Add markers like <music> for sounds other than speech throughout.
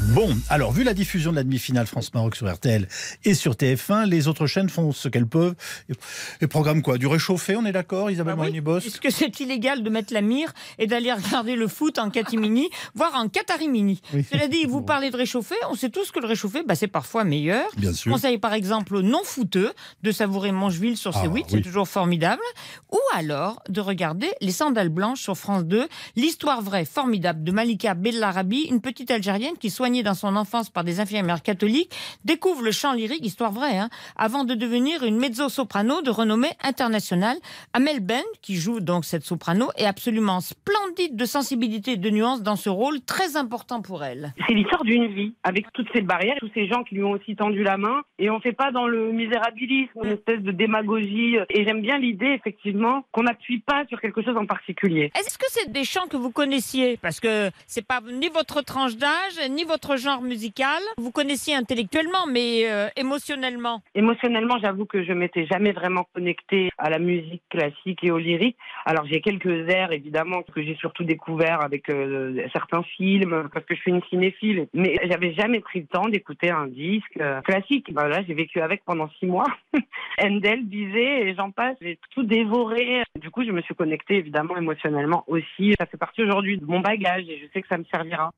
Bon, alors vu la diffusion de la demi-finale France-Maroc sur RTL et sur TF1, les autres chaînes font ce qu'elles peuvent. Et programme quoi? Du réchauffé, on est d'accord, Isabelle Ah oui, Est-ce que c'est illégal de mettre la mire et d'aller regarder le foot en catimini, <laughs> voire en catarimini? Oui. Cela dit, vous parlez de réchauffer, on sait tous que le réchauffé, bah, c'est parfois meilleur. Bien sûr. conseille par exemple aux non-footeux de savourer Mangeville sur Ah, C8, oui. c'est toujours formidable. Ou alors de regarder Les Sandales Blanches sur France 2, l'histoire vraie, formidable de Malika Bellarabi, une petite Algérienne qui, soignée dans son enfance par des infirmières catholiques, découvre le chant lyrique, histoire vraie, hein, avant de devenir une mezzo-soprano de renommée internationale. Amel Ben, qui joue donc cette soprano, est absolument splendide de sensibilité et de nuances dans ce rôle très important pour elle. C'est l'histoire d'une vie, avec toutes ces barrières, tous ces gens qui lui ont aussi tendu la main. Et on fait pas dans le misérabilisme, une espèce de démagogie. Et j'aime bien l'idée, effectivement, qu'on n'appuie pas sur quelque chose en particulier. Est-ce que c'est des chants que vous connaissiez? Parce que c'est pas ni votre tranche d'âge, ni votre genre musical. Vous connaissiez intellectuellement, mais euh, émotionnellement. Émotionnellement, j'avoue que je m'étais jamais vraiment connectée à la musique classique et au lyrique. Alors j'ai quelques airs, évidemment, que j'ai surtout découvert avec euh, certains films, parce que je suis une cinéphile. Mais j'avais jamais pris le temps d'écouter un disque euh, classique. Ben là, j'ai vécu avec pendant six mois. <laughs> Handel, Bizet et j'en passe. J'ai tout dévoré. Du coup, je me suis connectée, évidemment, émotionnellement aussi. Ça fait partie aujourd'hui de mon bagage et je sais que ça me servira.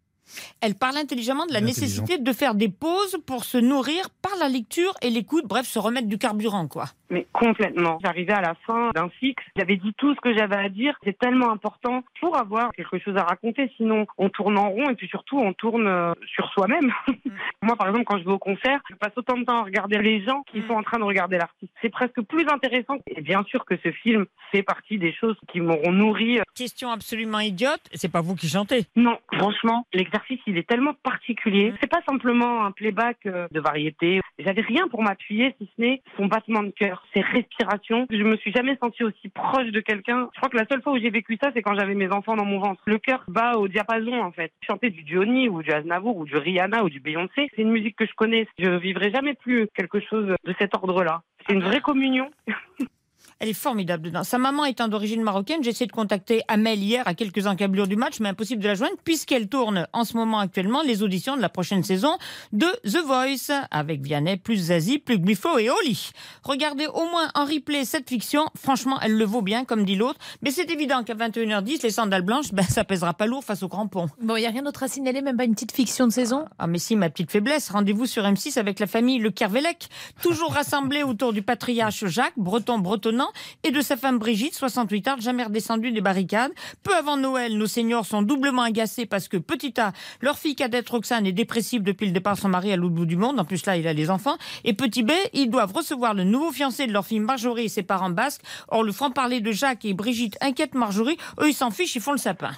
Elle parle intelligemment de la Intelligent. nécessité de faire des pauses pour se nourrir par la lecture et l'écoute, bref, se remettre du carburant, quoi. Mais complètement. J'arrivais à la fin d'un cycle, j'avais dit tout ce que j'avais à dire. C'est tellement important pour avoir quelque chose à raconter. Sinon, on tourne en rond et puis surtout, on tourne euh, sur soi-même. <laughs> Moi, par exemple, quand je vais au concert, je passe autant de temps à regarder les gens qui sont en train de regarder l'artiste. C'est presque plus intéressant. Et bien sûr que ce film fait partie des choses qui m'auront nourri. Question absolument idiote, c'est pas vous qui chantez. Non, franchement, l'exercice, il est tellement particulier. C'est pas simplement un playback euh, de variété. J'avais rien pour m'appuyer, si ce n'est son battement de cœur, ses respirations. Je me suis jamais sentie aussi proche de quelqu'un. Je crois que la seule fois où j'ai vécu ça, c'est quand j'avais mes enfants dans mon ventre. Le cœur bat au diapason, en fait. Chanter du Johnny ou du Aznavour ou du Rihanna ou du Beyoncé, c'est une musique que je connais. Je vivrai jamais plus quelque chose de cet ordre-là. C'est une vraie communion. <laughs> Elle est formidable dedans. Sa maman étant d'origine marocaine, j'ai essayé de contacter Amel hier à quelques encablures du match, mais impossible de la joindre puisqu'elle tourne en ce moment actuellement les auditions de la prochaine saison de The Voice avec Vianney, plus Zazie, plus Glypho et Oli. Regardez au moins en replay cette fiction. Franchement, elle le vaut bien, comme dit l'autre. Mais c'est évident qu'à 21h10, les sandales blanches, ben, ça pèsera pas lourd face au crampon. Bon, il n'y a rien d'autre à signaler, même pas une petite fiction de saison? Ah mais si, ma petite faiblesse, rendez-vous sur M6 avec la famille Le Kervelec, toujours rassemblée autour du patriarche Jacques, breton bretonnant, et de sa femme Brigitte, 68 ans, jamais redescendue des barricades. Peu avant Noël, nos seniors sont doublement agacés parce que, petit A, leur fille cadette Roxane est dépressive depuis le départ de son mari à l'autre bout du monde, en plus là, il a les enfants, et petit B, ils doivent recevoir le nouveau fiancé de leur fille Marjorie et ses parents basques. Or, le franc-parler de Jacques et Brigitte inquiète Marjorie, eux, ils s'en fichent, ils font le sapin.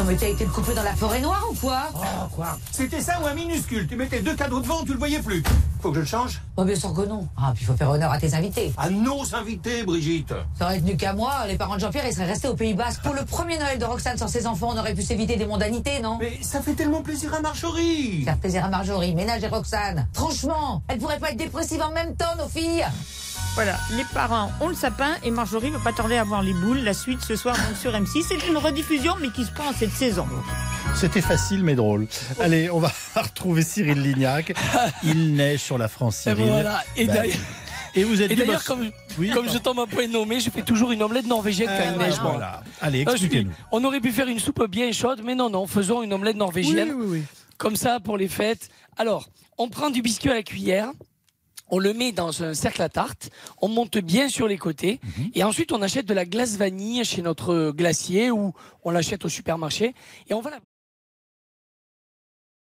Non mais t'as été te couper dans la forêt noire ou quoi Oh, quoi C'était ça ou un minuscule Tu mettais deux cadeaux devant, tu le voyais plus. Faut que je le change Oh bien sûr que non. Ah puis faut faire honneur à tes invités. À nos invités, Brigitte. Ça aurait tenu qu'à moi, les parents de Jean-Pierre ils seraient restés au Pays Basque. Pour le premier Noël de Roxane sans ses enfants, on aurait pu s'éviter des mondanités, non Mais ça fait tellement plaisir à Marjorie. Faire plaisir à Marjorie, ménage et Roxane. Franchement, elles pourraient pas être dépressives en même temps, nos filles Voilà, les parents ont le sapin et Marjorie va pas tarder à voir les boules. La suite ce soir donc sur M6. C'est une rediffusion mais qui se prend en cette saison. C'était facile mais drôle. Allez, on va <laughs> retrouver Cyril Lignac. Il neige sur la France, Et Cyril. voilà. Et Bah, d'ailleurs- Et vous êtes et d'ailleurs, comme, Oui, comme je tombe un peu nommé, je fais toujours une omelette norvégienne quand il neige. Voilà. Allez, Ah, expliquez-nous. On aurait pu faire une soupe bien chaude, mais non, non, faisons une omelette norvégienne. oui, oui. Comme ça, pour les fêtes. Alors, on prend du biscuit à la cuillère. On le met dans un cercle à tarte, on monte bien sur les côtés, Mhm. et ensuite on achète de la glace vanille chez notre glacier ou on l'achète au supermarché, et on va la